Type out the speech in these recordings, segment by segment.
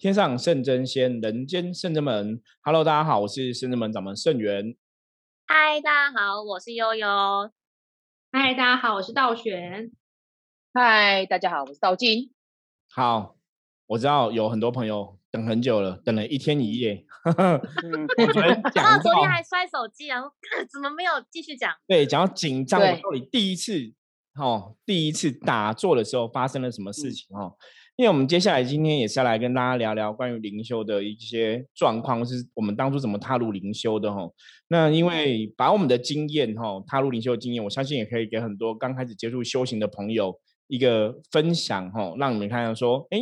天上圣真仙，人间圣真门。Hello，大家好，我是圣真门掌门圣元。嗨，大家好，我是悠悠。嗨，大家好，我是道玄。嗨，大家好，我是道静。好，我知道有很多朋友等很久了，等了一天一夜。我昨天讲到昨天还摔手机然后，怎么没有继续讲？对，讲到紧张，我到底第一次哦，第一次打坐的时候发生了什么事情哦？因为我们接下来今天也是要来跟大家聊聊关于灵修的一些状况，是我们当初怎么踏入灵修的哈。那因为把我们的经验哈，踏入灵修的经验，我相信也可以给很多刚开始接触修行的朋友一个分享哈，让你们看到说，哎，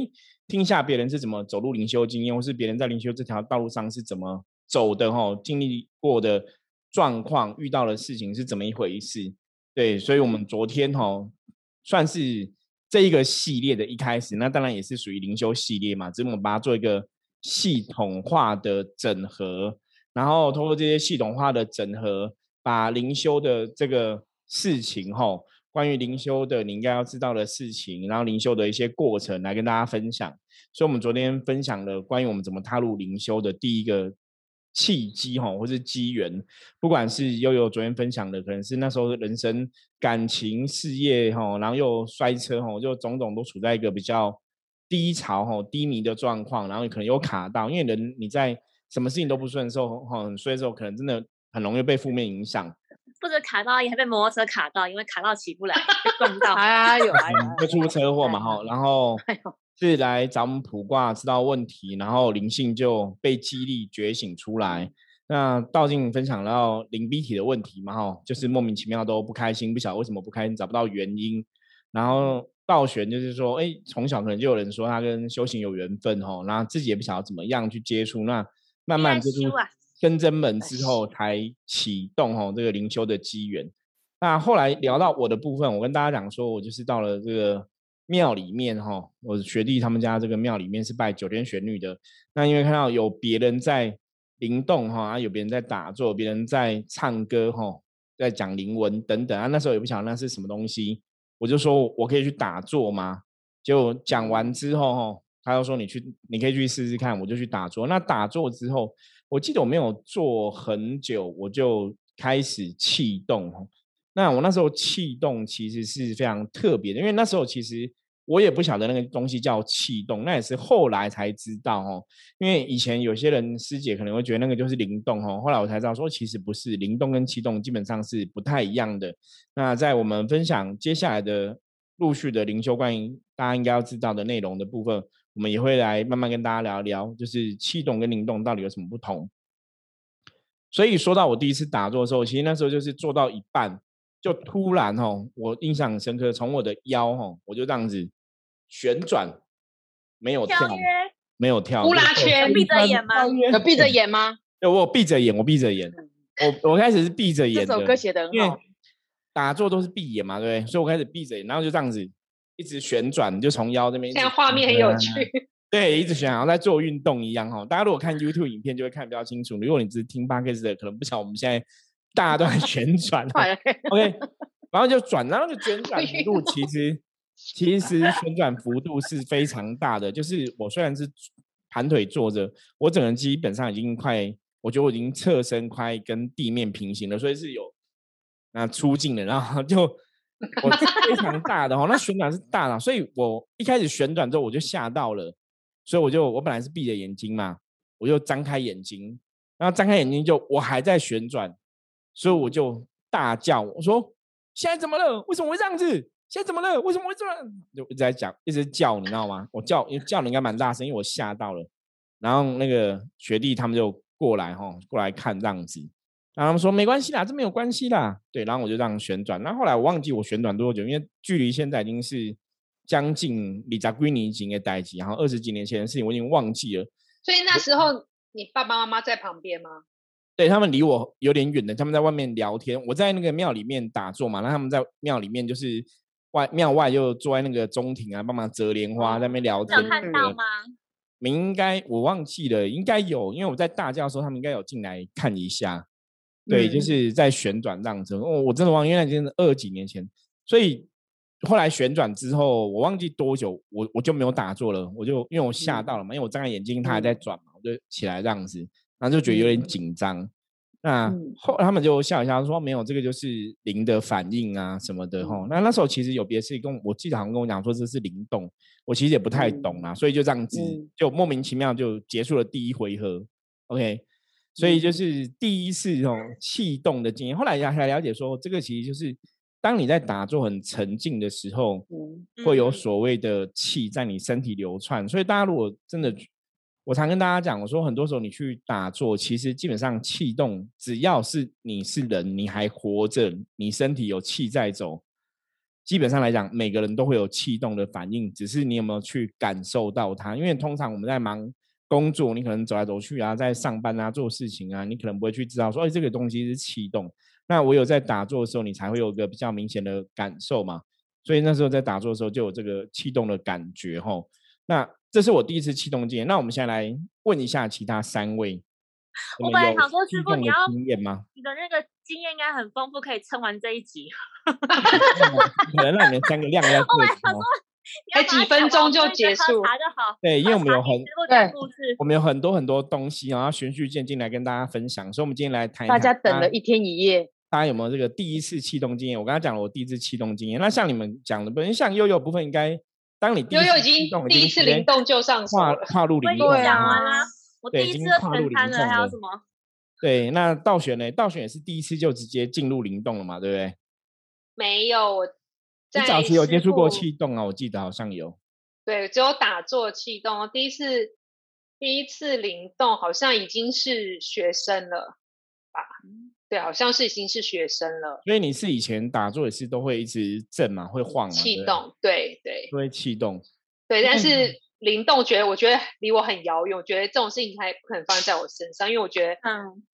听一下别人是怎么走入灵修经验，或是别人在灵修这条道路上是怎么走的哈，经历过的状况，遇到的事情是怎么一回事。对，所以我们昨天哈算是。这一个系列的一开始，那当然也是属于灵修系列嘛，只是我们把它做一个系统化的整合，然后通过这些系统化的整合，把灵修的这个事情，哈，关于灵修的你应该要知道的事情，然后灵修的一些过程来跟大家分享。所以，我们昨天分享了关于我们怎么踏入灵修的第一个。契机哈，或是机缘，不管是悠悠昨天分享的，可能是那时候人生感情事业哈，然后又摔车哈，就种种都处在一个比较低潮哈、低迷的状况，然后可能有卡到，因为人你在什么事情都不顺的时候哈，很衰的时候，可能真的很容易被负面影响。不止卡到，也还被摩托车卡到，因为卡到起不来，撞到，哎呦，会出车祸嘛哈，然后。是来找我们卜卦知道问题，然后灵性就被激励觉醒出来。那道静分享到灵逼体的问题嘛，哈，就是莫名其妙都不开心，不晓得为什么不开心，找不到原因。然后道玄就是说，哎，从小可能就有人说他跟修行有缘分，哈，然后自己也不晓得怎么样去接触。那慢慢就是跟真门之后才启动，哈，这个灵修的机缘。那后来聊到我的部分，我跟大家讲说，我就是到了这个。庙里面哈，我学弟他们家这个庙里面是拜九天玄女的。那因为看到有别人在灵动哈，啊有别人在打坐，别人在唱歌哈，在讲灵文等等啊。那时候也不晓得那是什么东西，我就说我可以去打坐吗？就讲完之后哈，他又说你去，你可以去试试看。我就去打坐。那打坐之后，我记得我没有坐很久，我就开始气动。那我那时候气动其实是非常特别的，因为那时候其实我也不晓得那个东西叫气动，那也是后来才知道哦。因为以前有些人师姐可能会觉得那个就是灵动哦，后来我才知道说其实不是，灵动跟气动基本上是不太一样的。那在我们分享接下来的陆续的灵修关于大家应该要知道的内容的部分，我们也会来慢慢跟大家聊一聊，就是气动跟灵动到底有什么不同。所以说到我第一次打坐的时候，其实那时候就是做到一半。就突然哦，我印象很深刻，从我的腰哦，我就这样子旋转，没有跳，没有跳，呼啦圈，闭着眼吗？有闭着眼吗？对，我闭着眼，我闭着眼，我我开始是闭着眼。这首歌写的很好，打坐都是闭眼嘛，对不对？所以我开始闭着眼，然后就这样子一直旋转，就从腰这边。现在画面很有趣。对，一直旋，好像在做运动一样哈。大家如果看 YouTube 影片，就会看比较清楚。如果你只是听 Podcast 的，可能不晓得我们现在。大家都在旋转，OK，然后就转，然后就旋转 幅度其实 其实旋转幅度是非常大的。就是我虽然是盘腿坐着，我整个人基本上已经快，我觉得我已经侧身快跟地面平行了，所以是有那出镜的，然后就我非常大的哦，那旋转是大的，所以我一开始旋转之后我就吓到了，所以我就我本来是闭着眼睛嘛，我就张开眼睛，然后张开眼睛就我还在旋转。所以我就大叫，我说：“现在怎么了？为什么会这样子？现在怎么了？为什么会这样？”就一直在讲，一直叫，你知道吗？我叫，因为叫的应该蛮大声，因为我吓到了。然后那个学弟他们就过来哈，过来看这样子。然后他们说：“没关系啦，这没有关系啦。”对，然后我就这样旋转。然后后来我忘记我旋转多久，因为距离现在已经是将近李扎圭尼经的代际，然后二十几年前的事情我已经忘记了。所以那时候你爸爸妈妈在旁边吗？对他们离我有点远的，他们在外面聊天，我在那个庙里面打坐嘛，那他们在庙里面就是外庙外就坐在那个中庭啊，帮忙折莲花，在那边聊天。有看到吗？你应该我忘记了，应该有，因为我在大教的时候，他们应该有进来看一下。对，就是在旋转这样子。哦，我真的忘，因为那已经是二几年前，所以后来旋转之后，我忘记多久，我我就没有打坐了，我就因为我吓到了嘛，因为我睁开眼睛，它还在转嘛，我就起来这样子，然后就觉得有点紧张。那后他们就笑一笑说：“没有，这个就是灵的反应啊什么的吼。”那那时候其实有别事跟我记得好像跟我讲说这是灵动，我其实也不太懂啊，所以就这样子就莫名其妙就结束了第一回合。OK，所以就是第一次这种气动的经验。后来才了解说，这个其实就是当你在打坐很沉静的时候，会有所谓的气在你身体流窜。所以大家如果真的。我常跟大家讲，我说很多时候你去打坐，其实基本上气动，只要是你是人，你还活着，你身体有气在走，基本上来讲，每个人都会有气动的反应，只是你有没有去感受到它。因为通常我们在忙工作，你可能走来走去啊，在上班啊，做事情啊，你可能不会去知道说，哎，这个东西是气动。那我有在打坐的时候，你才会有个比较明显的感受嘛。所以那时候在打坐的时候，就有这个气动的感觉吼。那这是我第一次气动经验。那我们现在来问一下其他三位，我本来想说师傅你要经验吗？你的那个经验应该很丰富，可以撑完这一集。可能让你们三个亮一下。我本来想说，才几分钟就结束，对，因为我们有很对，我们有很多很多东西，然后循序渐进来跟大家分享。所以，我们今天来谈。大家等了一天一夜，大家有没有这个第一次气动经验？我刚才讲了我第一次气动经验。那像你们讲的，不能像悠悠部分应该。当你悠悠已经第一次灵动就上跨跨入灵动，对啊，我第一次全瘫了，还有什么？对，那倒选呢？倒选也是第一次就直接进入灵动了嘛？对不对？没有，我你早期有接触过气动啊？我记得好像有。对，只有打坐气动。第一次第一次灵动，好像已经是学生了吧？对，好像是已经是学生了。所以你是以前打坐也是都会一直震嘛，会晃嘛？气动，对对，会气动。对，但是灵动，觉得我觉得离我很遥远。我觉得这种事情还不可能发生在我身上，因为我觉得，嗯，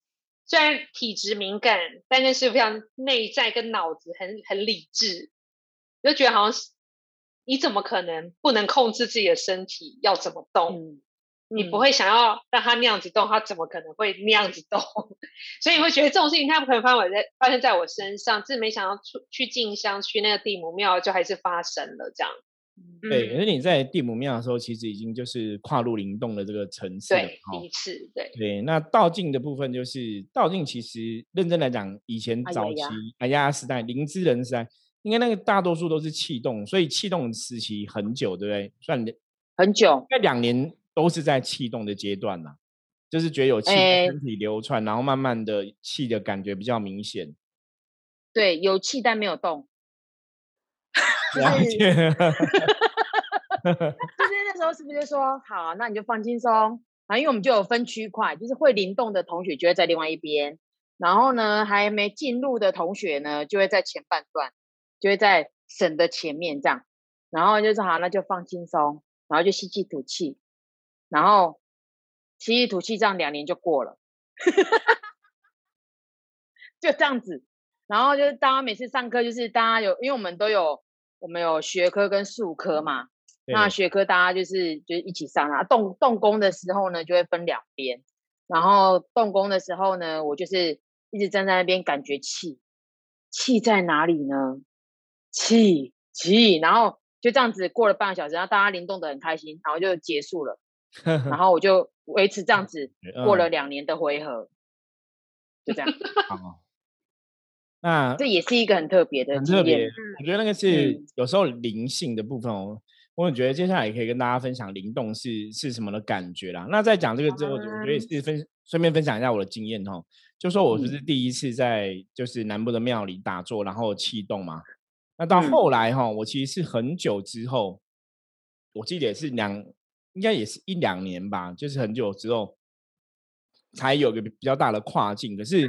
虽然体质敏感，但那是非常内在跟脑子很很理智，就觉得好像是你怎么可能不能控制自己的身体要怎么动？你不会想要让它那样子动，它怎么可能会那样子动？所以你会觉得这种事情，它不可能发生在发生在我身上。只是没想到出去进香去那个地母庙，就还是发生了这样。对，而且你在地母庙的时候，其实已经就是跨入灵动的这个层次。对，第一次。对对，那道境的部分就是道境，其实认真来讲，以前早期哎呀时代、灵芝人时代，应该那个大多数都是气动，所以气动时期很久，对不对？算很久，应该两年。都是在气动的阶段呐，就是觉得有气身体流窜，然后慢慢的气的感觉比较明显。对，有气但没有动。了解。就是那时候是不是说好，那你就放轻松啊？因为我们就有分区块，就是会灵动的同学就会在另外一边，然后呢还没进入的同学呢就会在前半段，就会在省的前面这样，然后就是好，那就放轻松，然后就吸气吐气。然后吸气吐气，这样两年就过了，就这样子。然后就是大家每次上课，就是大家有，因为我们都有，我们有学科跟术科嘛。那学科大家就是就是一起上啊。动动工的时候呢，就会分两边。然后动工的时候呢，我就是一直站在那边感觉气，气在哪里呢？气气，然后就这样子过了半个小时，然后大家灵动的很开心，然后就结束了。然 后我就维持这样子过了两年的回合，就这样。好，那这也是一个很特别的，很特别。我觉得那个是有时候灵性的部分哦。我觉得接下来也可以跟大家分享灵动是是什么的感觉啦。那在讲这个之后，我觉得也是分顺便分享一下我的经验哦。就说我不是第一次在就是南部的庙里打坐，然后气动嘛。那到后来哈，我其实是很久之后，我记得也是两。应该也是一两年吧，就是很久之后才有个比较大的跨境。可是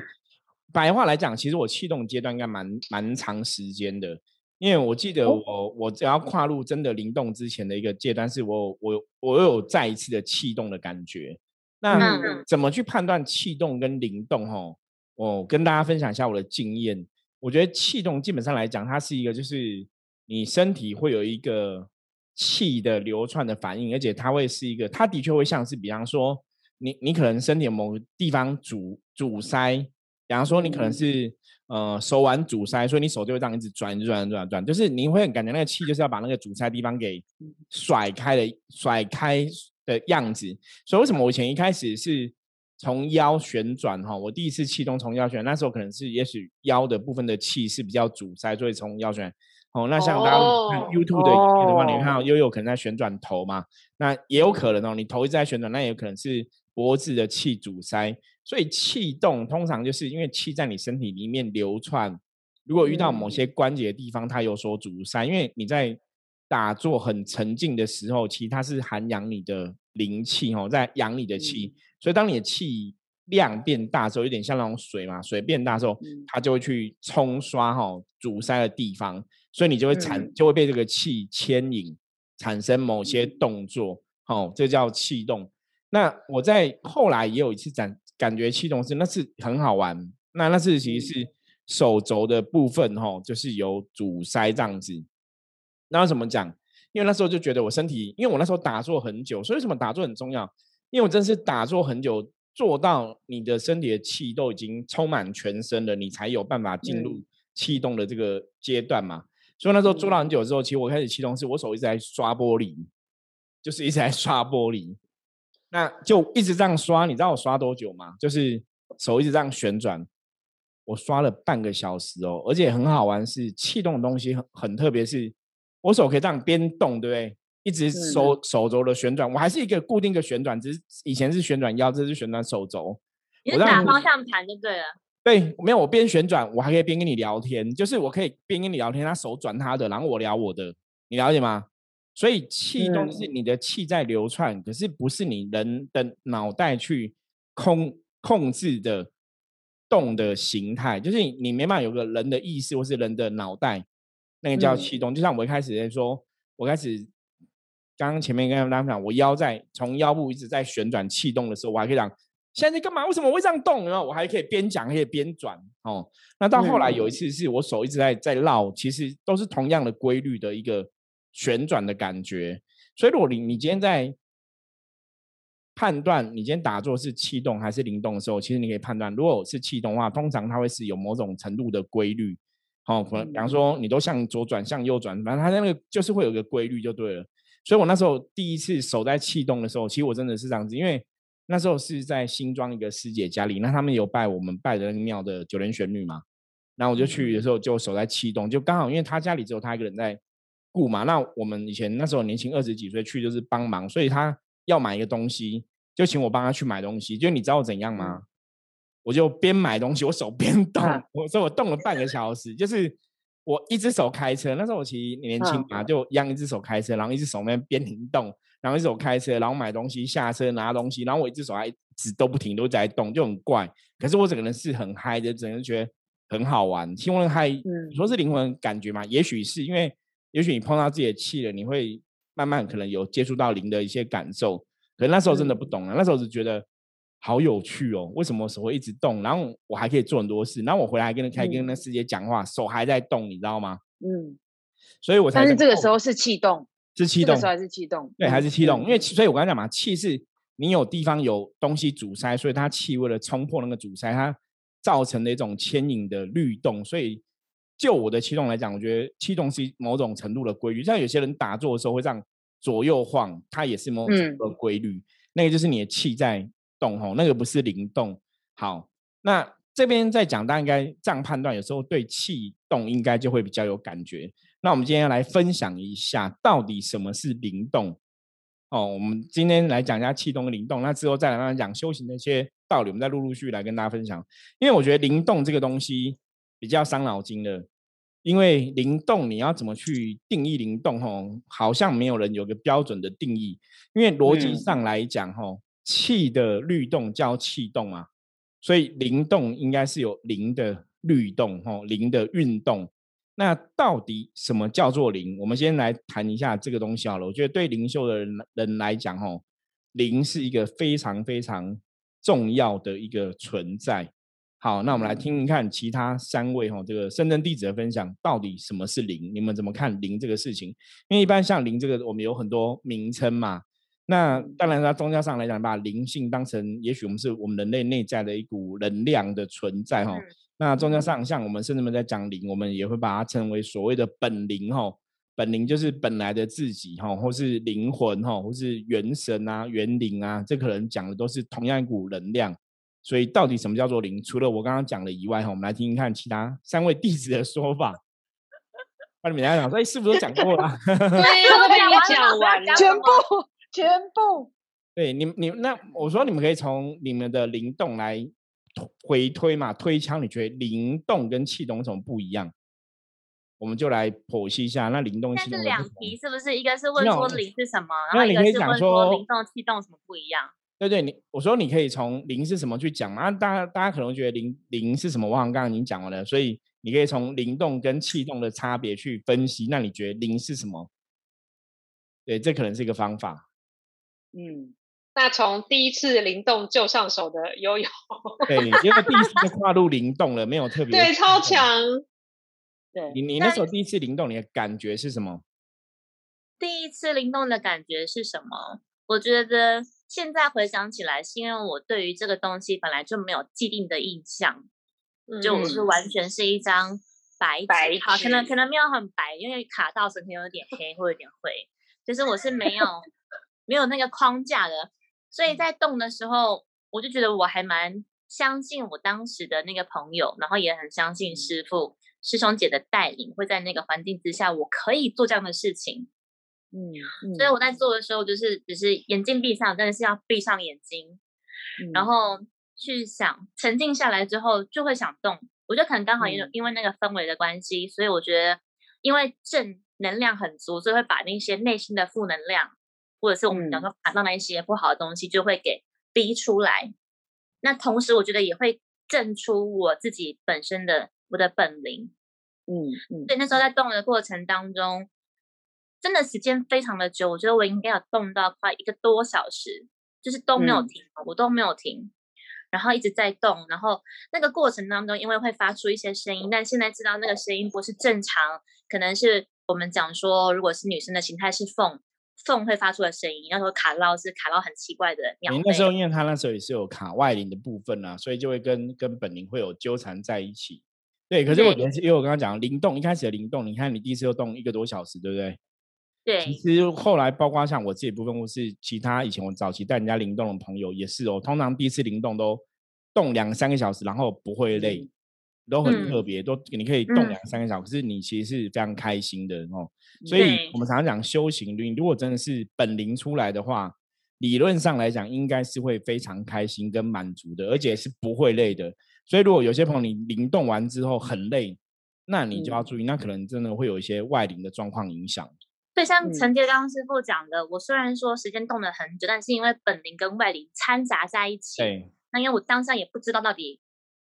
白话来讲，其实我气动阶段应该蛮蛮长时间的，因为我记得我我只要跨入真的灵动之前的一个阶段，是我我我有再一次的气动的感觉。那怎么去判断气动跟灵动？哈，我跟大家分享一下我的经验。我觉得气动基本上来讲，它是一个就是你身体会有一个。气的流窜的反应，而且它会是一个，它的确会像是，比方说，你你可能身体某个地方阻阻塞，比方说你可能是呃手腕阻塞，所以你手就会这样一直转转转转，就是你会感觉那个气就是要把那个阻塞地方给甩开的甩开的样子。所以为什么我以前一开始是从腰旋转哈？我第一次气动从腰旋，那时候可能是也许腰的部分的气是比较阻塞，所以从腰旋。哦，那像大家看 YouTube 的影片的话，你看到悠悠可能在旋转头嘛，那也有可能哦，你头一直在旋转，那也有可能是脖子的气阻塞。所以气动通常就是因为气在你身体里面流窜，如果遇到某些关节的地方它有所阻塞，因为你在打坐很沉静的时候，其实它是涵养你的灵气哦，在养你的气，所以当你的气量变大时候，有点像那种水嘛，水变大时候，它就会去冲刷哈阻塞的地方。所以你就会产就会被这个气牵引，产生某些动作，哦，这叫气动。那我在后来也有一次感感觉气动是那是很好玩。那那次其实是手肘的部分，哈，就是有阻塞这样子。那怎么讲？因为那时候就觉得我身体，因为我那时候打坐很久，所以什么打坐很重要？因为我真是打坐很久，做到你的身体的气都已经充满全身了，你才有办法进入气动的这个阶段嘛。所以那时候做了很久之后，其实我开始气动是，我手一直在刷玻璃，就是一直在刷玻璃，那就一直这样刷。你知道我刷多久吗？就是手一直这样旋转，我刷了半个小时哦。而且很好玩，是气动的东西很很特别，是我手可以这样边动，对不对？一直手手肘的旋转，我还是一个固定的旋转，只是以前是旋转腰，这是旋转手肘。你是打方向盘就对了。对，没有我边旋转，我还可以边跟你聊天，就是我可以边跟你聊天，他手转他的，然后我聊我的，你了解吗？所以气动是你的气在流窜，可是不是你人的脑袋去控控制的动的形态，就是你你没办法有个人的意识或是人的脑袋，那个叫气动。就像我一开始在说，我开始刚刚前面跟大家讲，我腰在从腰部一直在旋转气动的时候，我还可以讲。现在在干嘛？为什么会这样动？然后我还可以边讲，可以边转哦。那到后来有一次，是我手一直在在绕，其实都是同样的规律的一个旋转的感觉。所以如果你你今天在判断你今天打坐是气动还是灵动的时候，其实你可以判断，如果是气动的话，通常它会是有某种程度的规律。好，可能比方说你都向左转、向右转，反正它那个就是会有个规律就对了。所以我那时候第一次守在气动的时候，其实我真的是这样子，因为。那时候是在新庄一个师姐家里，那他们有拜我们拜的那个庙的九莲玄女嘛，然后我就去的时候就守在气动，就刚好因为他家里只有他一个人在顾嘛，那我们以前那时候年轻二十几岁去就是帮忙，所以他要买一个东西，就请我帮他去买东西。就你知道怎样吗？我就边买东西，我手边 动，我说我动了半个小时，就是我一只手开车，那时候我其实年轻嘛，就一样一只手开车，然后一只手那边停动。然后一手开车，然后买东西，下车拿东西，然后我一只手还一直都不停，都在动，就很怪。可是我整个人是很嗨的，整个人觉得很好玩。听闻嗨，你说是灵魂感觉吗？也许是因为，也许你碰到自己的气了，你会慢慢可能有接触到灵的一些感受。可那时候真的不懂啊，那时候只觉得好有趣哦，为什么手会一直动？然后我还可以做很多事。然后我回来跟那开跟那师姐讲话，手还在动，你知道吗？嗯。所以我才。但是这个时候是气动。是气动，还是气动？对，还是气动。因为所以，我刚才讲嘛，气是你有地方有东西阻塞，所以它气为了冲破那个阻塞，它造成的一种牵引的律动。所以，就我的气动来讲，我觉得气动是某种程度的规律。像有些人打坐的时候会这样左右晃，它也是某种程度的规律。那个就是你的气在动吼，那个不是灵动。好，那这边在讲，大家应该这样判断，有时候对气动应该就会比较有感觉。那我们今天来分享一下，到底什么是灵动？哦，我们今天来讲一下气动跟灵动，那之后再来慢慢讲修行的一些道理，我们再陆陆续续来跟大家分享。因为我觉得灵动这个东西比较伤脑筋的，因为灵动你要怎么去定义灵动？吼，好像没有人有个标准的定义。因为逻辑上来讲，吼，气的律动叫气动啊，所以灵动应该是有灵的律动，吼，灵的运动。那到底什么叫做灵？我们先来谈一下这个东西好了。我觉得对灵修的人人来讲，吼，灵是一个非常非常重要的一个存在。好，那我们来听一看其他三位吼这个深圳弟子的分享，到底什么是灵？你们怎么看灵这个事情？因为一般像灵这个，我们有很多名称嘛。那当然，在宗教上来讲，把灵性当成，也许我们是我们人类内在的一股能量的存在哈。那宗教上，像我们甚至们在讲灵，我们也会把它称为所谓的本灵哈。本灵就是本来的自己哈，或是灵魂哈，或是元神啊、元灵啊，这可能讲的都是同样一股能量。所以，到底什么叫做灵？除了我刚刚讲的以外哈，我们来听听看其他三位弟子的说法。那你们来讲说，哎，师傅都讲过了，对，都被你讲完，全部。全部对你，你那我说你们可以从你们的灵动来回推嘛，推敲，你觉得灵动跟气动有什么不一样？我们就来剖析一下。那灵动气动是两题，是不是？一个是问说灵是什么，然后一个是问说灵动气动什么不一样？对对，你我说你可以从灵是什么去讲嘛？大家大家可能觉得灵灵是什么？我好像刚刚已经讲完了，所以你可以从灵动跟气动的差别去分析。那你觉得灵是什么？对，这可能是一个方法。嗯，那从第一次灵动就上手的悠悠，对，因为第一次就跨入灵动了，没有特别对，超强。对你，你那时候第一次灵动，你的感觉是什么？第一次灵动的感觉是什么？我觉得现在回想起来，是因为我对于这个东西本来就没有既定的印象，就是完全是一张白白好，可能可能没有很白，因为卡到整体有点黑或有点灰，就是我是没有。没有那个框架的，所以在动的时候，我就觉得我还蛮相信我当时的那个朋友，然后也很相信师傅师兄姐的带领，会在那个环境之下，我可以做这样的事情。嗯，所以我在做的时候，就是只是眼睛闭上，真的是要闭上眼睛，然后去想，沉静下来之后就会想动。我觉得可能刚好因为因为那个氛围的关系，所以我觉得因为正能量很足，所以会把那些内心的负能量。或者是我们讲说卡到那一些不好的东西，就会给逼出来。那同时，我觉得也会震出我自己本身的我的本领。嗯嗯。所以那时候在动的过程当中，真的时间非常的久。我觉得我应该要动到快一个多小时，就是都没有停，我都没有停，然后一直在动。然后那个过程当中，因为会发出一些声音，但现在知道那个声音不是正常，可能是我们讲说，如果是女生的形态是凤。凤会发出的声音，那时候卡到是卡到很奇怪的鸟。你那时候因为它那时候也是有卡外铃的部分啊，所以就会跟跟本铃会有纠缠在一起。对，可是我觉得，因为我刚刚讲灵动，一开始的灵动，你看你第一次又动一个多小时，对不对？对。其实后来包括像我自己部分，或是其他以前我早期带人家灵动的朋友也是哦，通常第一次灵动都动两三个小时，然后不会累。都很特别，都你可以动两三个小时，可是你其实是非常开心的哦。所以我们常常讲修行，你如果真的是本灵出来的话，理论上来讲应该是会非常开心跟满足的，而且是不会累的。所以如果有些朋友你灵动完之后很累，那你就要注意，那可能真的会有一些外灵的状况影响。对，像陈杰刚师傅讲的，我虽然说时间动了很久，但是因为本灵跟外灵掺杂在一起，对，那因为我当下也不知道到底。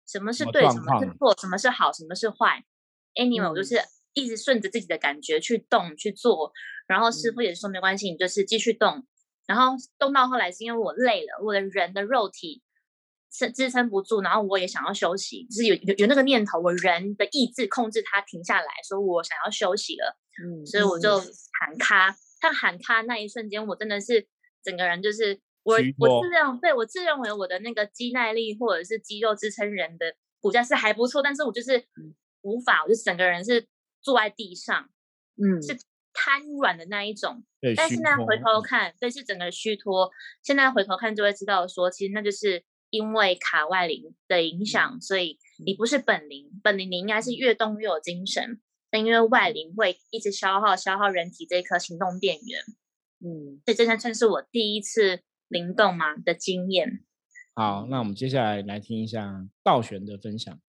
什么是对，什么是错，什么是好，什么是坏？Anyway，我就是一直顺着自己的感觉去动去做，然后师傅也是说没关系，你就是继续动。然后动到后来是因为我累了，我的人的肉体是支撑不住，然后我也想要休息，就是有有有那个念头，我人的意志控制它停下来说我想要休息了，嗯，所以我就喊卡。他喊卡那一瞬间，我真的是整个人就是。我我自认对我自认为我的那个肌耐力或者是肌肉支撑人的骨架是还不错，但是我就是无法，我就整个人是坐在地上，嗯，是瘫软的那一种。但现在回头看，对，是整个虚脱。现在回头看就会知道，说其实那就是因为卡外灵的影响，所以你不是本灵，本灵你应该是越动越有精神，但因为外灵会一直消耗消耗人体这一颗行动电源，嗯，所以这算算是我第一次。灵动吗的经验？好，那我们接下来来听一下道玄的分享。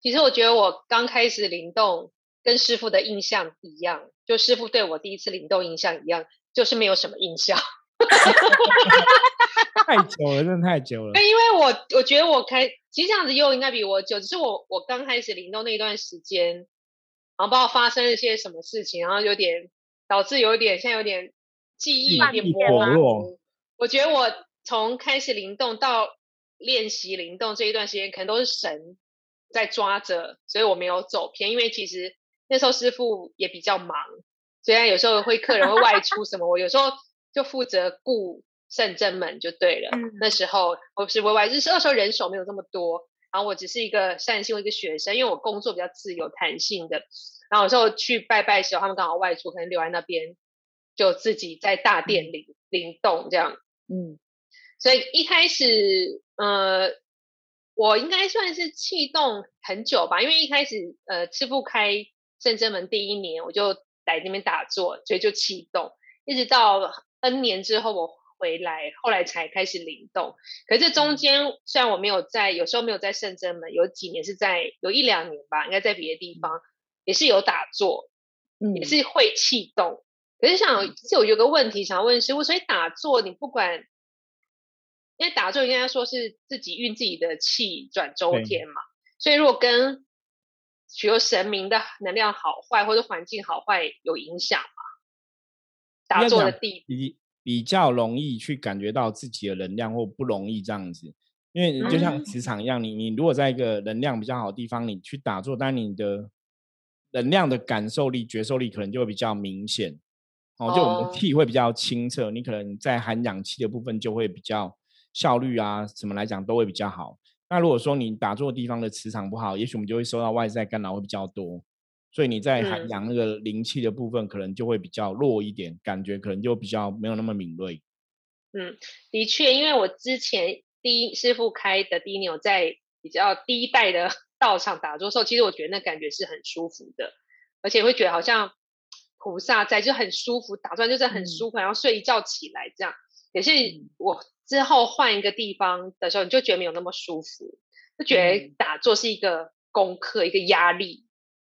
其实我觉得我刚开始灵动，跟师傅的印象一样，就师傅对我第一次灵动印象一样，就是没有什么印象。太久了，真的太久了。因为我我觉得我开，其实这样子又应该比我久，只是我我刚开始灵动那一段时间，然后不知道发生了些什么事情，然后有点导致有点现在有点。记忆有点薄弱。我觉得我从开始灵动到练习灵动这一段时间，可能都是神在抓着，所以我没有走偏。因为其实那时候师傅也比较忙，虽然有时候会客人会外出什么，我有时候就负责顾圣正门就对了。那时候我是外外，就是那时候人手没有这么多，然后我只是一个善心的一个学生，因为我工作比较自由弹性的。然后有时候去拜拜的时候，他们刚好外出，可能留在那边，就自己在大殿灵灵动这样。嗯，所以一开始，呃，我应该算是气动很久吧，因为一开始，呃，吃不开圣真门第一年，我就来那边打坐，所以就气动，一直到 N 年之后我回来，后来才开始灵动。可是中间虽然我没有在，有时候没有在圣真门，有几年是在，有一两年吧，应该在别的地方。也是有打坐，嗯也是会气动。可是想，就有个问题想问师傅，所以打坐你不管，因为打坐应该说是自己运自己的气转周天嘛。所以如果跟许多神明的能量好坏或者环境好坏有影响吗？打坐的地比比较容易去感觉到自己的能量，或不容易这样子。因为就像磁场一样，你你如果在一个能量比较好的地方，你去打坐，但你的能量的感受力、觉受力可能就会比较明显，哦，就我们气会比较清澈，你可能在含氧气的部分就会比较效率啊，什么来讲都会比较好。那如果说你打坐地方的磁场不好，也许我们就会受到外在干扰会比较多，所以你在含氧那个灵气的部分可能就会比较弱一点，感觉可能就比较没有那么敏锐。嗯，的确，因为我之前第一师傅开的第一年，我在比较低一代的。道场打坐的时候，其实我觉得那感觉是很舒服的，而且会觉得好像菩萨在，就很舒服。打算就是很舒服，然后睡一觉起来这样。可是我之后换一个地方的时候，你就觉得没有那么舒服，就觉得打坐是一个功课，一个压力。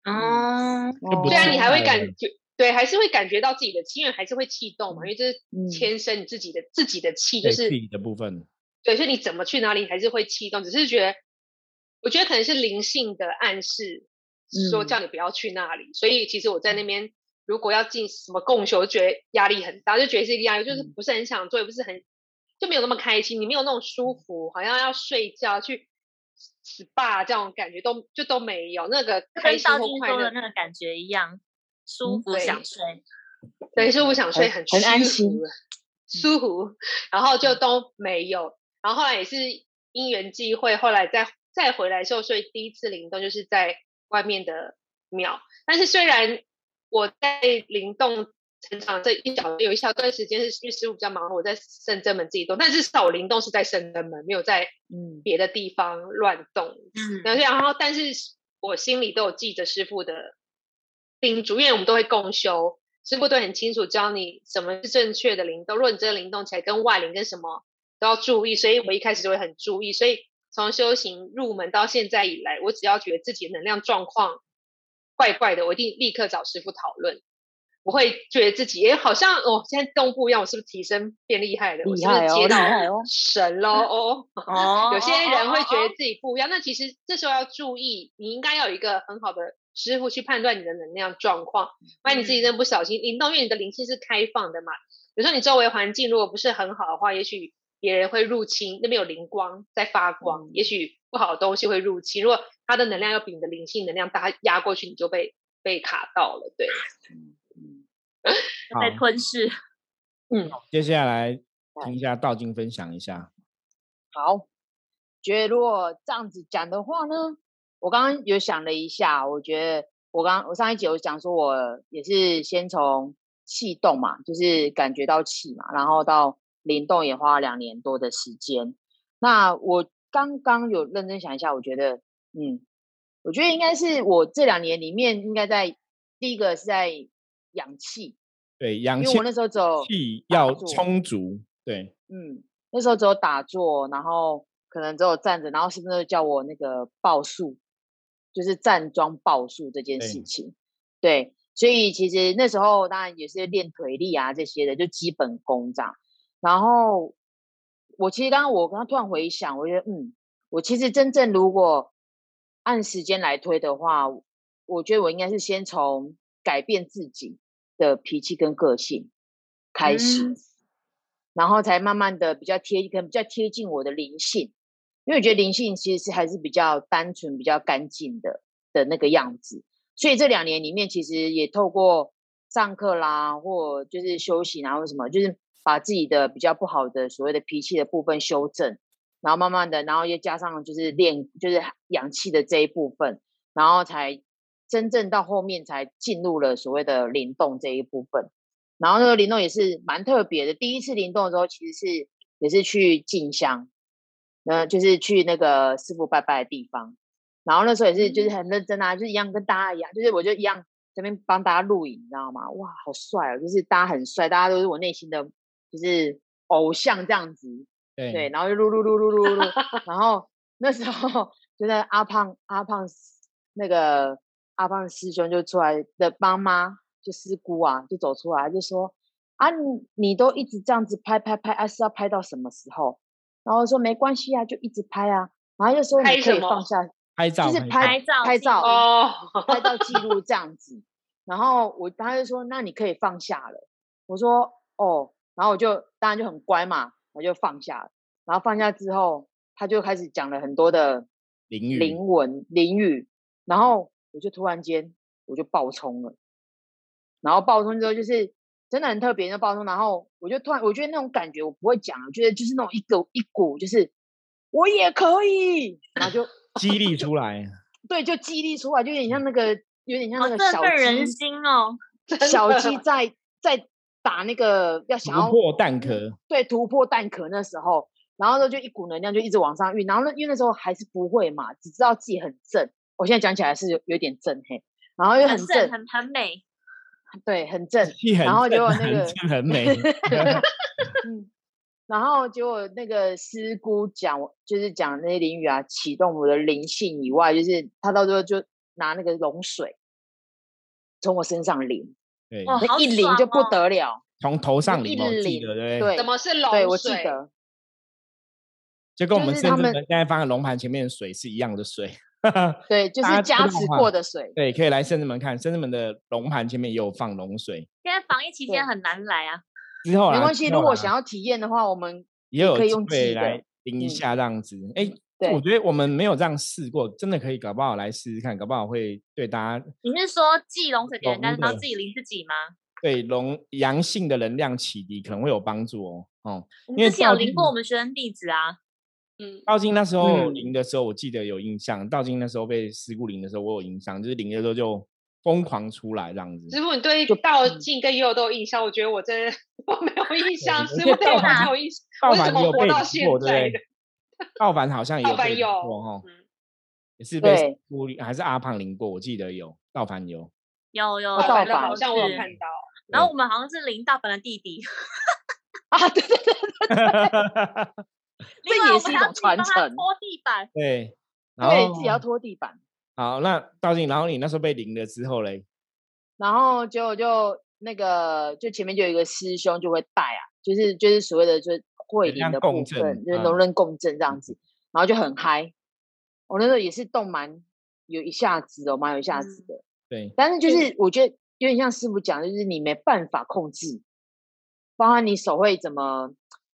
哦，虽然你还会感觉，对，还是会感觉到自己的气，因为还是会气动嘛，因为这是天生你自己的自己的气，就是气的部分。对，所以你怎么去哪里还是会气动，只是觉得。我觉得可能是灵性的暗示，说叫你不要去那里。所以其实我在那边，如果要进什么共修，觉得压力很大，就觉得是一个压力，就是不是很想做，也不是很就没有那么开心。你没有那种舒服，好像要睡觉去 SPA 这种感觉都就都没有那个开心或快乐的那个感觉一样，舒服想睡，对，舒服想睡，很很安心，舒服，然后就都没有。然后后来也是因缘际会，后来再。再回来的时候，所以第一次灵动就是在外面的庙。但是虽然我在灵动成长这一小有一小段时间是因为师傅比较忙，我在圣真门自己动，但至少我灵动是在圣真门，没有在嗯别的地方乱动。嗯，然后但是我心里都有记着师傅的叮嘱，因为我们都会共修，师傅都很清楚教你什么是正确的灵动。如果你真的灵动起来，跟外灵跟什么都要注意，所以我一开始就会很注意，所以。从修行入门到现在以来，我只要觉得自己的能量状况怪怪的，我一定立刻找师傅讨论。我会觉得自己也好像哦，现在动不一样，我是不是提升变厉害了？厉害哦，厉害哦，神喽哦哦。有些人会觉得自己不一样，那其实这时候要注意，你应该要有一个很好的师傅去判断你的能量状况。万一你自己真的不小心灵动，因为你的灵性是开放的嘛。有时候你周围环境如果不是很好的话，也许。别人会入侵，那边有灵光在发光，也许不好的东西会入侵。如果它的能量要比你的灵性能量大，压过去你就被被卡到了。对，在吞噬。嗯，接下来听一下道静分享一下。好，觉得如果这样子讲的话呢，我刚刚有想了一下，我觉得我刚我上一集有讲说，我也是先从气动嘛，就是感觉到气嘛，然后到。灵动也花了两年多的时间，那我刚刚有认真想一下，我觉得，嗯，我觉得应该是我这两年里面，应该在第一个是在氧气，对，氧气，我那时候走气要充足，对，嗯，那时候只有打坐，然后可能只有站着，然后是不是叫我那个报数，就是站桩报数这件事情，对，所以其实那时候当然也是练腿力啊这些的，就基本功这样。然后我其实刚刚我刚刚突然回想，我觉得嗯，我其实真正如果按时间来推的话，我觉得我应该是先从改变自己的脾气跟个性开始，然后才慢慢的比较贴，可能比较贴近我的灵性，因为我觉得灵性其实是还是比较单纯、比较干净的的那个样子。所以这两年里面，其实也透过上课啦，或就是休息然后什么，就是把自己的比较不好的所谓的脾气的部分修正，然后慢慢的，然后又加上就是练就是氧气的这一部分，然后才真正到后面才进入了所谓的灵动这一部分。然后那个灵动也是蛮特别的，第一次灵动的时候其实是也是去进香，呃，就是去那个师傅拜拜的地方。然后那时候也是就是很认真啊，就是一样跟大家一样，就是我就一样这边帮大家录影，你知道吗？哇，好帅哦！就是大家很帅，大家都是我内心的，就是偶像这样子。对，然后就录录录录录录，然后那时候就在阿胖阿胖那个阿胖师兄就出来的妈妈就师姑啊就走出来就说啊你你都一直这样子拍拍拍，啊是要拍到什么时候？然后说没关系啊，就一直拍啊，然后就说你可以放下。拍照就是拍照拍照哦，拍照记录这样子。然后我他就说：“那你可以放下了。”我说：“哦。”然后我就当然就很乖嘛，我就放下了。然后放下之后，他就开始讲了很多的灵语、灵文、灵语。然后我就突然间我就爆冲了。然后爆冲之后就是真的很特别的爆冲。然后我就突然我觉得那种感觉我不会讲，我觉得就是那种一股一股就是我也可以，然后就。激励出来，对，就激励出来，就有点像那个，有点像那个小鸡，人心哦，小鸡 在在打那个要想要突破蛋壳，对，突破蛋壳那时候，然后呢就一股能量就一直往上运，然后呢因为那时候还是不会嘛，只知道自己很正，我现在讲起来是有有点正嘿，然后又很正，很很美，对，很正，然后结果那个很美，嗯。然后结果那个师姑讲，就是讲那些灵雨啊，启动我的灵性以外，就是他到最后就拿那个龙水从我身上淋，对，那一淋就不得了，从头上淋，淋，对对？怎么是龙水？我记得，就跟我们甚至们现在放在龙盘前面的水是一样的水，对，就是加持过的水，对，可以来圣至门看，圣至门的龙盘前面也有放龙水。现在防疫期间很难来啊。之后没关系，如果想要体验的话，我们也有可以用机来淋一下这样子。哎，我觉得我们没有这样试过，真的可以搞不好来试试看，搞不好会对大家。你是说寄龙水给人家，然后自己淋自己吗？对，龙阳性的能量启迪可能会有帮助哦。哦，因为之前有淋过我们学生弟子啊。嗯，道金那时候淋的时候，我记得有印象。道金那时候被事故淋的时候，我有印象，就是淋的时候就。疯狂出来这样子，师傅，你对道静跟佑都有印象？我觉得我真的我没有印象，师傅对我没有印象，我怎么活到现在的？道凡好像也有过哈，也是被孤立，还是阿胖淋过？我记得有道凡有，有有道凡好像我有看到，然后我们好像是淋道凡的弟弟。啊，对对对对 这也是一种传承，拖地板，对，对，自己要拖地板。好，那道静，然后你那时候被淋了之后嘞，然后就就那个，就前面就有一个师兄就会带啊，就是就是所谓的就会灵的部分，就是能人共振这样子，然后就很嗨。我那时候也是动蛮有一下子哦，蛮有一下子的。对，但是就是我觉得有点像师傅讲，就是你没办法控制，包括你手会怎么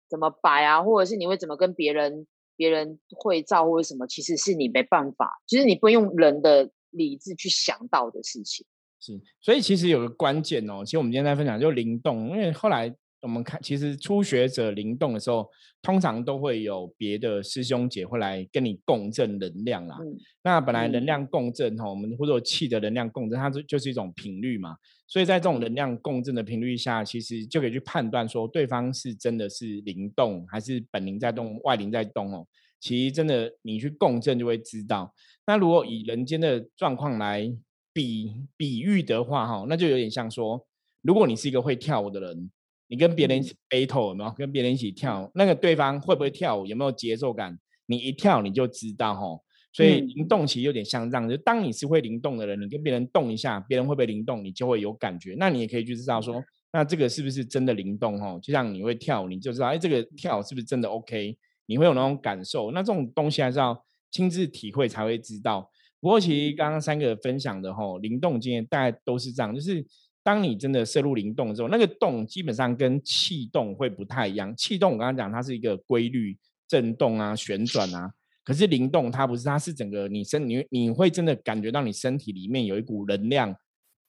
怎么摆啊，或者是你会怎么跟别人。别人会照或者什么，其实是你没办法，其实你不用人的理智去想到的事情。是，所以其实有个关键哦，其实我们今天在分享就灵动，因为后来我们看，其实初学者灵动的时候，通常都会有别的师兄姐会来跟你共振能量啦。那本来能量共振哈，我们或者气的能量共振，它就就是一种频率嘛。所以在这种能量共振的频率下，其实就可以去判断说，对方是真的是灵动，还是本灵在动，外灵在动哦。其实真的，你去共振就会知道。那如果以人间的状况来比比喻的话，哈，那就有点像说，如果你是一个会跳舞的人，你跟别人一起 battle，有没有？跟别人一起跳，那个对方会不会跳舞，有没有节奏感？你一跳你就知道，吼。所以灵动其实有点像这样，就当你是会灵动的人，你跟别人动一下，别人会不会灵动，你就会有感觉。那你也可以去知道说，那这个是不是真的灵动？吼，就像你会跳，你就知道，哎，这个跳是不是真的 OK？你会有那种感受。那这种东西还是要亲自体会才会知道。不过其实刚刚三个分享的吼，灵动经验大概都是这样，就是当你真的摄入灵动的时候，那个动基本上跟气动会不太一样。气动我刚刚讲它是一个规律震动啊、旋转啊。可是灵动它不是，它是整个你身你你会真的感觉到你身体里面有一股能量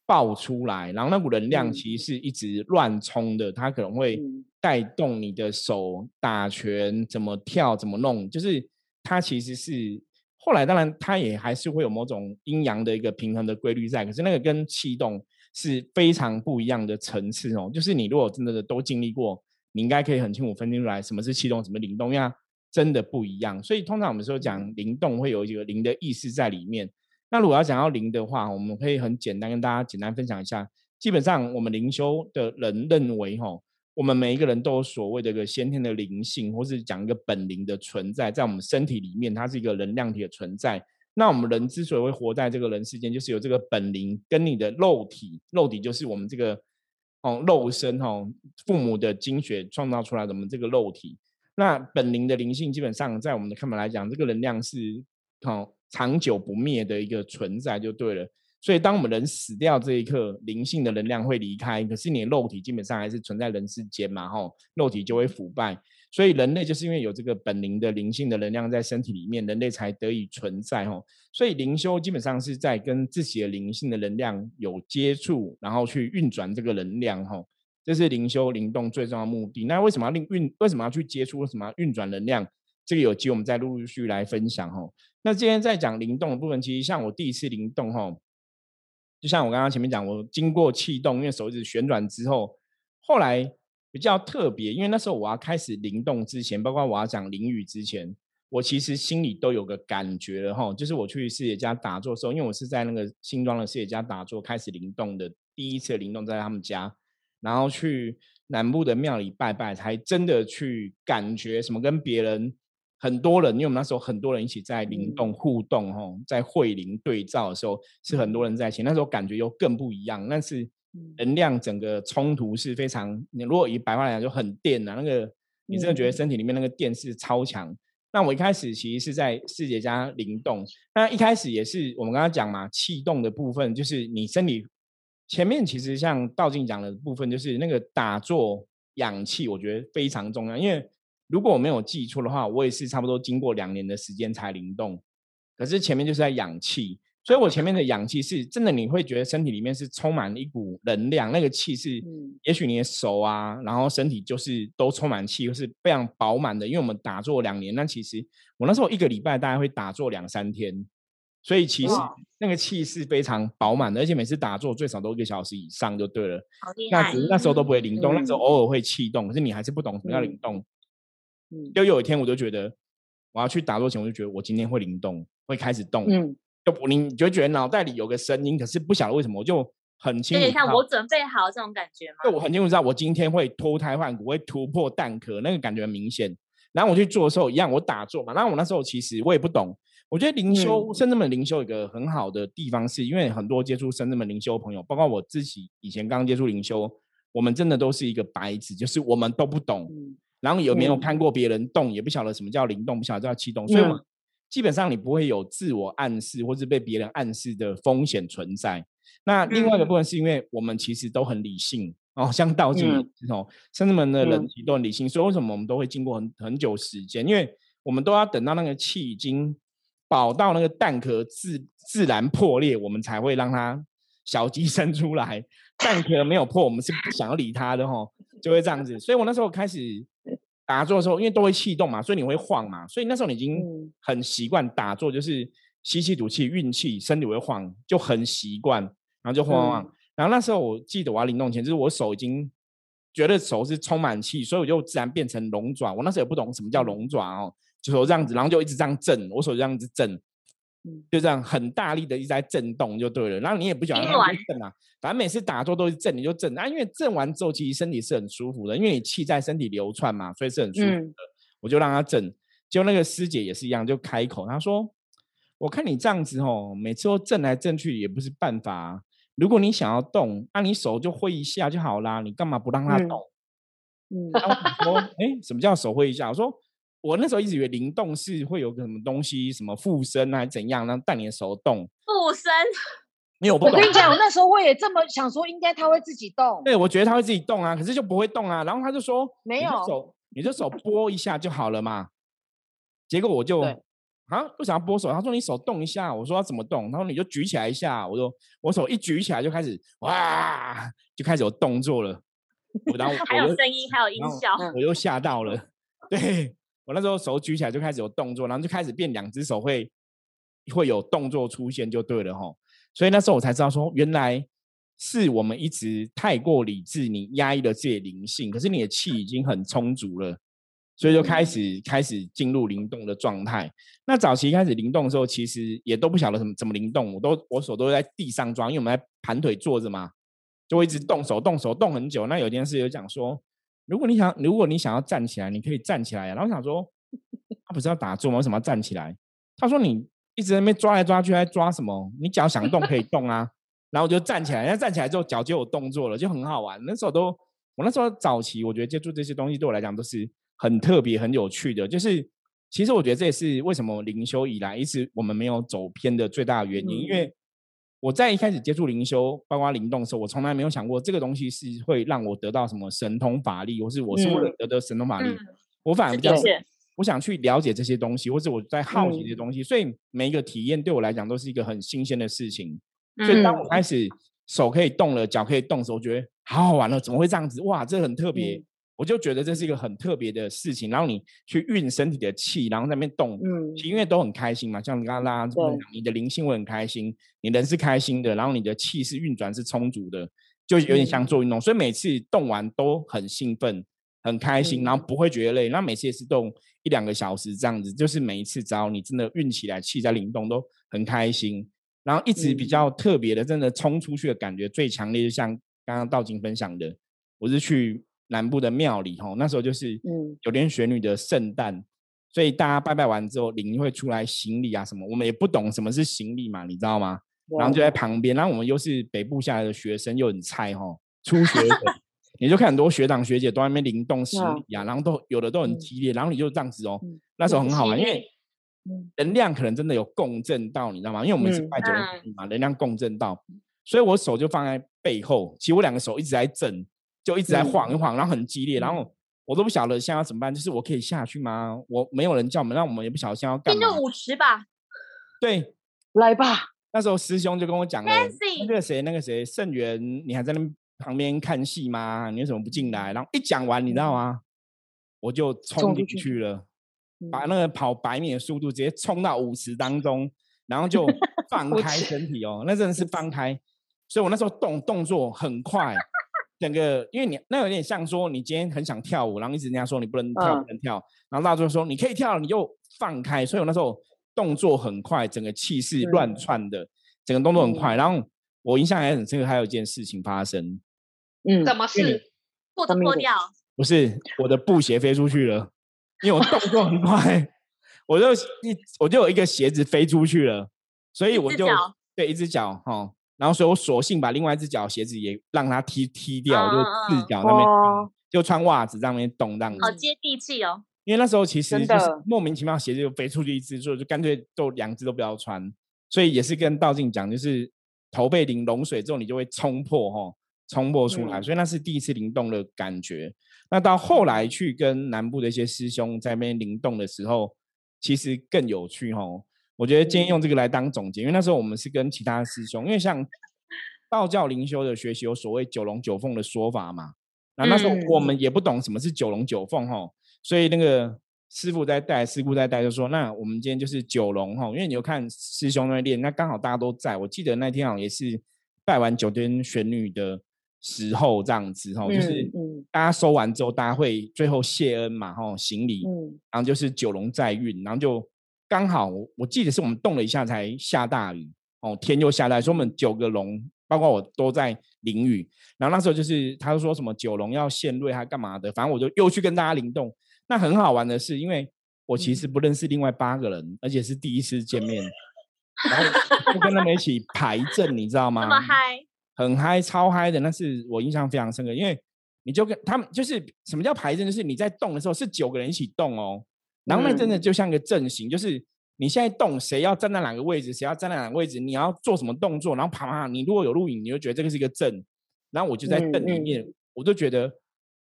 爆出来，然后那股能量其实是一直乱冲的，它可能会带动你的手打拳怎么跳怎么弄，就是它其实是后来当然它也还是会有某种阴阳的一个平衡的规律在，可是那个跟气动是非常不一样的层次哦。就是你如果真的都经历过，你应该可以很清楚分清出来什么是气动，什么灵动，因为真的不一样。所以通常我们说讲灵动会有一个灵的意思在里面。那如果要讲到灵的话，我们可以很简单跟大家简单分享一下。基本上，我们灵修的人认为，哈，我们每一个人都有所谓的一个先天的灵性，或是讲一个本灵的存在，在我们身体里面，它是一个能量体的存在。那我们人之所以会活在这个人世间，就是有这个本灵跟你的肉体，肉体就是我们这个哦肉身哦，父母的精血创造出来的我们这个肉体。那本灵的灵性，基本上在我们的看法来讲，这个能量是哦。长久不灭的一个存在就对了，所以当我们人死掉这一刻，灵性的能量会离开，可是你的肉体基本上还是存在人世间嘛，吼，肉体就会腐败，所以人类就是因为有这个本灵的灵性的能量在身体里面，人类才得以存在，吼，所以灵修基本上是在跟自己的灵性的能量有接触，然后去运转这个能量，吼，这是灵修灵动最重要的目的。那为什么要运运？为什么要去接触？为什么要运转能量？这个有机我们再陆陆续续来分享，吼。那今天在讲灵动的部分，其实像我第一次灵动哈，就像我刚刚前面讲，我经过气动，因为手指旋转之后，后来比较特别，因为那时候我要开始灵动之前，包括我要讲灵语之前，我其实心里都有个感觉了哈，就是我去视野家打坐的时候，因为我是在那个新庄的视野家打坐开始灵动的第一次灵动在他们家，然后去南部的庙里拜拜，才真的去感觉什么跟别人。很多人，因为我们那时候很多人一起在灵动互动，吼，在会灵对照的时候，是很多人在一起，那时候感觉又更不一样。那是能量整个冲突是非常，你如果以白话来讲就很电啊，那个你真的觉得身体里面那个电是超强。那我一开始其实是在世界加灵动，那一开始也是我们刚刚讲嘛，气动的部分就是你身体前面其实像道静讲的部分，就是那个打坐氧气，我觉得非常重要，因为。如果我没有记错的话，我也是差不多经过两年的时间才灵动，可是前面就是在氧气，所以我前面的氧气是真的，你会觉得身体里面是充满了一股能量，那个气是，也许你的手啊，然后身体就是都充满气，是非常饱满的。因为我们打坐两年，那其实我那时候一个礼拜大概会打坐两三天，所以其实那个气是非常饱满的，而且每次打坐最少都一个小时以上就对了。那只是那时候都不会灵动，那时候偶尔会气动，可是你还是不懂什么叫灵动。就有一天，我就觉得我要去打坐前，我就觉得我今天会灵动，会开始动。嗯，就你就觉得脑袋里有个声音，可是不晓得为什么，我就很清楚。有点像我准备好这种感觉吗？对，我很清楚知道我今天会脱胎换骨，会突破蛋壳，那个感觉很明显。然后我去做的时候一样，我打坐嘛。然后我那时候其实我也不懂。我觉得灵修，深圳门灵修一个很好的地方，是因为很多接触深圳门灵修的朋友，包括我自己以前刚接触灵修，我们真的都是一个白纸，就是我们都不懂。然后也没有看过别人动，也不晓得什么叫灵动，不晓得叫气动，所以基本上你不会有自我暗示或是被别人暗示的风险存在。那另外一个部分是因为我们其实都很理性哦，像道静这种甚至们的人都很理性，所以为什么我们都会经过很很久时间？因为我们都要等到那个气已经饱到那个蛋壳自自然破裂，我们才会让它小鸡 生出来。蛋壳没有破，我们是不想要理它的哈，就会这样子。所以我那时候开始。打坐的时候，因为都会气动嘛，所以你会晃嘛，所以那时候你已经很习惯打坐，就是吸气吐气运气，身体会晃，就很习惯，然后就晃晃晃。然后那时候我记得我要灵动前，就是我手已经觉得手是充满气，所以我就自然变成龙爪。我那时候也不懂什么叫龙爪哦，就手这样子，然后就一直这样震，我手这样子震。就这样很大力的一直在震动就对了，然后你也不晓得它会震啊，反正每次打坐都是震，你就震啊，因为震完之后其实身体是很舒服的，因为你气在身体流窜嘛，所以是很舒服的。我就让他震，就那个师姐也是一样，就开口她说：“我看你这样子哦，每次都震来震去也不是办法，如果你想要动，那你手就挥一下就好啦，你干嘛不让它动？”嗯，然后我说：“哎，什么叫手挥一下？”我说。我那时候一直以为灵动是会有个什么东西，什么附身还是怎样，然后带你的手动。附身？没有，我跟你讲，我那时候我也这么想说，应该它会自己动。对，我觉得它会自己动啊，可是就不会动啊。然后他就说，没有手，你的手拨一下就好了嘛。结果我就啊，为什么要拨手？他说你手动一下，我说要怎么动？他说你就举起来一下，我说我手一举起来就开始哇，就开始有动作了。然后 还有声音，还有音效，我又吓到了。对我那时候手举起来就开始有动作，然后就开始变两只手会会有动作出现，就对了哈。所以那时候我才知道说，原来是我们一直太过理智，你压抑了自己灵性，可是你的气已经很充足了。所以就开始开始进入灵动的状态。那早期开始灵动的时候，其实也都不晓得怎么怎么灵动，我都我手都在地上抓，因为我们在盘腿坐着嘛，就会一直动手动手动很久。那有件事有讲说，如果你想如果你想要站起来，你可以站起来。然后我想说，他不是要打坐吗？为什么要站起来？他说你一直在那边抓来抓去，还抓什么？你脚想动可以动啊。然后我就站起来，那站起来之后脚就有动作了，就很好玩。那时候都我那时候早期，我觉得接触这些东西对我来讲都是。很特别、很有趣的，就是其实我觉得这也是为什么灵修以来一直我们没有走偏的最大的原因。因为我在一开始接触灵修，包括灵动的时候，我从来没有想过这个东西是会让我得到什么神通法力，或是我是为了得到神通法力。我反而比较我想去了解这些东西，或者我在好奇这些东西，所以每一个体验对我来讲都是一个很新鲜的事情。所以当我开始手可以动了，脚可以动的时候，我觉得好好玩了，怎么会这样子？哇，这很特别。我就觉得这是一个很特别的事情，然后你去运身体的气，然后在那边动，嗯，因为都很开心嘛。像你刚刚拉，你的灵性会很开心，你人是开心的，然后你的气是运转是充足的，就有点像做运动。所以每次动完都很兴奋、很开心，然后不会觉得累。那每次也是动一两个小时这样子，就是每一次只要你真的运起来，气在灵动都很开心。然后一直比较特别的，真的冲出去的感觉最强烈，就像刚刚道金分享的，我是去。南部的庙里吼，那时候就是九天玄女的圣诞，所以大家拜拜完之后，灵会出来行礼啊什么，我们也不懂什么是行礼嘛，你知道吗？然后就在旁边，然后我们又是北部下来的学生，又很菜吼，初学者，你就看很多学长学姐都在那边灵动行礼啊，然后都有的都很激烈，然后你就这样子哦，那时候很好玩，因为能量可能真的有共振到，你知道吗？因为我们是拜九天玄女嘛，能量共振到，所以我手就放在背后，其实我两个手一直在震。就一直在晃一晃，然后很激烈，然后我都不晓得现在要怎么办。就是我可以下去吗？我没有人叫我们，那我们也不晓得现在要干嘛。就舞池吧。对，来吧。那时候师兄就跟我讲了，那个谁，那个谁，盛元，你还在那旁边看戏吗？你为什么不进来？然后一讲完，你知道吗？我就冲进去了，把那个跑百米的速度直接冲到舞池当中，然后就 放开身体哦，那真的是放开。所以我那时候动动作很快。整个，因为你那有点像说，你今天很想跳舞，然后一直人家说你不能跳，不能跳，然后大家就说你可以跳，你就放开。所以我那时候动作很快，整个气势乱窜的，整个动作很快。然后我印象还很深刻，还有一件事情发生。嗯，怎么是裤子脱掉？不是，我的布鞋飞出去了，因为我动作很快，我就一我就有一个鞋子飞出去了，所以我就对一只脚哈。然后，所以我索性把另外一只脚鞋子也让它踢踢掉，就四脚那边就穿袜子在那边动，这样子。好接地气哦。因为那时候其实就是莫名其妙鞋子就飞出去一只，所以就干脆就两只都不要穿。所以也是跟道静讲，就是头被淋冷水之后，你就会冲破哈，冲破出来。所以那是第一次灵动的感觉。那到后来去跟南部的一些师兄在那边灵动的时候，其实更有趣哈。我觉得今天用这个来当总结，因为那时候我们是跟其他师兄，因为像道教灵修的学习有所谓九龙九凤的说法嘛，那那时候我们也不懂什么是九龙九凤哈，所以那个师傅在带，师傅在带，就说那我们今天就是九龙哈，因为你有看师兄那练，那刚好大家都在，我记得那天好像也是拜完九天玄女的时候这样子哈，就是大家收完之后，大家会最后谢恩嘛哈，行礼，然后就是九龙在运，然后就。刚好我我记得是我们动了一下才下大雨哦，天又下大雨，所以我们九个龙，包括我都在淋雨。然后那时候就是他说什么九龙要献瑞还干嘛的，反正我就又去跟大家灵动。那很好玩的是，因为我其实不认识另外八个人，而且是第一次见面，然后就跟他们一起排阵，你知道吗？这么嗨，很嗨，超嗨的，那是我印象非常深刻。因为你就跟他们就是什么叫排阵，就是你在动的时候是九个人一起动哦。然后那真的就像个阵型，就是你现在动，谁要站在哪个位置，谁要站在哪个位置，你要做什么动作，然后啪啪，你如果有录影，你就觉得这个是一个阵。然后我就在阵里面，我就觉得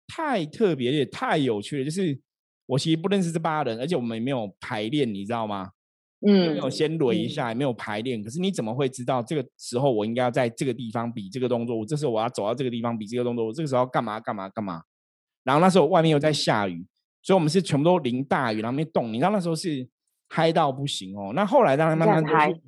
太特别，也太有趣了。就是我其实不认识这八人，而且我们也没有排练，你知道吗？嗯，没有先捋一下，也没有排练。可是你怎么会知道这个时候我应该要在这个地方比这个动作？我这时候我要走到这个地方比这个动作，我这个时候要干嘛干嘛干嘛？然后那时候外面又在下雨，所以我们是全部都淋大雨，然后没动。你知道那时候是嗨到不行哦。那后来当然慢慢就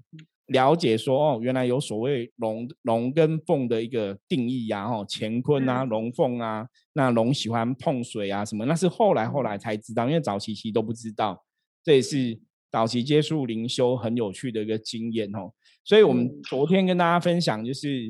了解说，哦，原来有所谓龙龙跟凤的一个定义呀，哦，乾坤啊，龙凤啊，那龙喜欢碰水啊什么，那是后来后来才知道，因为早期其实都不知道，这也是。早期接触灵修很有趣的一个经验哦，所以我们昨天跟大家分享，就是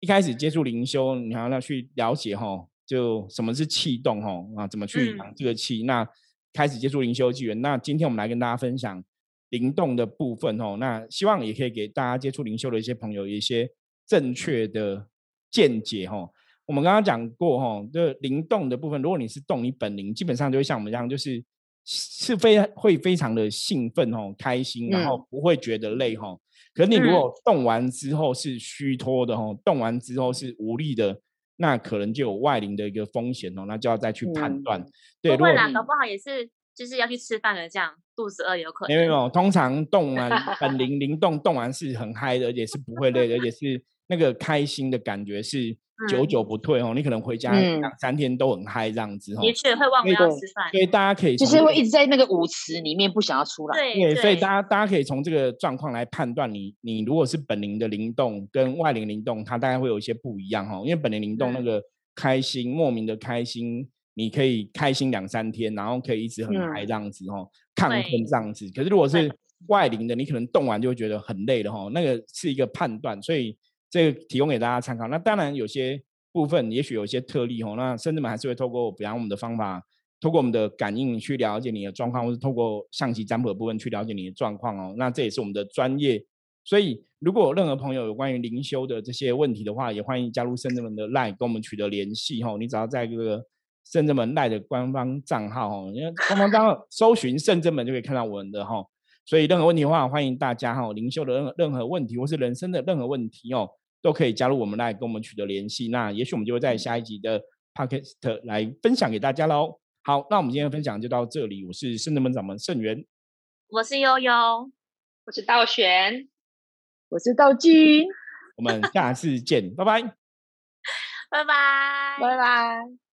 一开始接触灵修，你还要去了解哈，就什么是气动哈啊，怎么去养这个气。那开始接触灵修纪元，那今天我们来跟大家分享灵动的部分哦。那希望也可以给大家接触灵修的一些朋友一些正确的见解吼。我们刚刚讲过吼，就灵动的部分，如果你是动你本灵，基本上就会像我们这样，就是。是非会非常的兴奋哦，开心，然后不会觉得累哈。可是你如果动完之后是虚脱的哦，动完之后是无力的，那可能就有外灵的一个风险哦，那就要再去判断。对，不会啦，搞不好也是就是要去吃饭了，这样肚子饿有可能。没有没有，通常动完本灵灵动动完是很嗨的，而且是不会累的，而且是那个开心的感觉是。久久不退哦，你可能回家两三天都很嗨这样子哦，的确会忘了要吃饭，所以大家可以就是会一直在那个舞池里面不想要出来。对，所以大家大家可以从这个状况来判断你你如果是本灵的灵动跟外灵灵动，它大概会有一些不一样哈。因为本灵灵动那个开心莫名的开心，你可以开心两三天，然后可以一直很嗨这样子哈，亢奋这样子。可是如果是外灵的，你可能动完就会觉得很累了哈。那个是一个判断，所以。这个提供给大家参考。那当然有些部分，也许有些特例哦。那甚至们还是会透过，比方我们的方法，透过我们的感应去了解你的状况，或是透过象棋占卜的部分去了解你的状况哦。那这也是我们的专业。所以，如果有任何朋友有关于灵修的这些问题的话，也欢迎加入圣智门的 LINE 跟我们取得联系哈。你只要在这个圣智门 LINE 的官方账号哦，因为官方账号搜寻圣智门就可以看到我们的哈。所以，任何问题的话，欢迎大家哈，灵修的任任何问题或是人生的任何问题哦。都可以加入我们来跟我们取得联系，那也许我们就会在下一集的 podcast 来分享给大家喽。好，那我们今天的分享就到这里。我是圣德门掌门圣元，我是悠悠，我是道玄，我是道君，我们下次见，拜拜，拜拜，拜拜。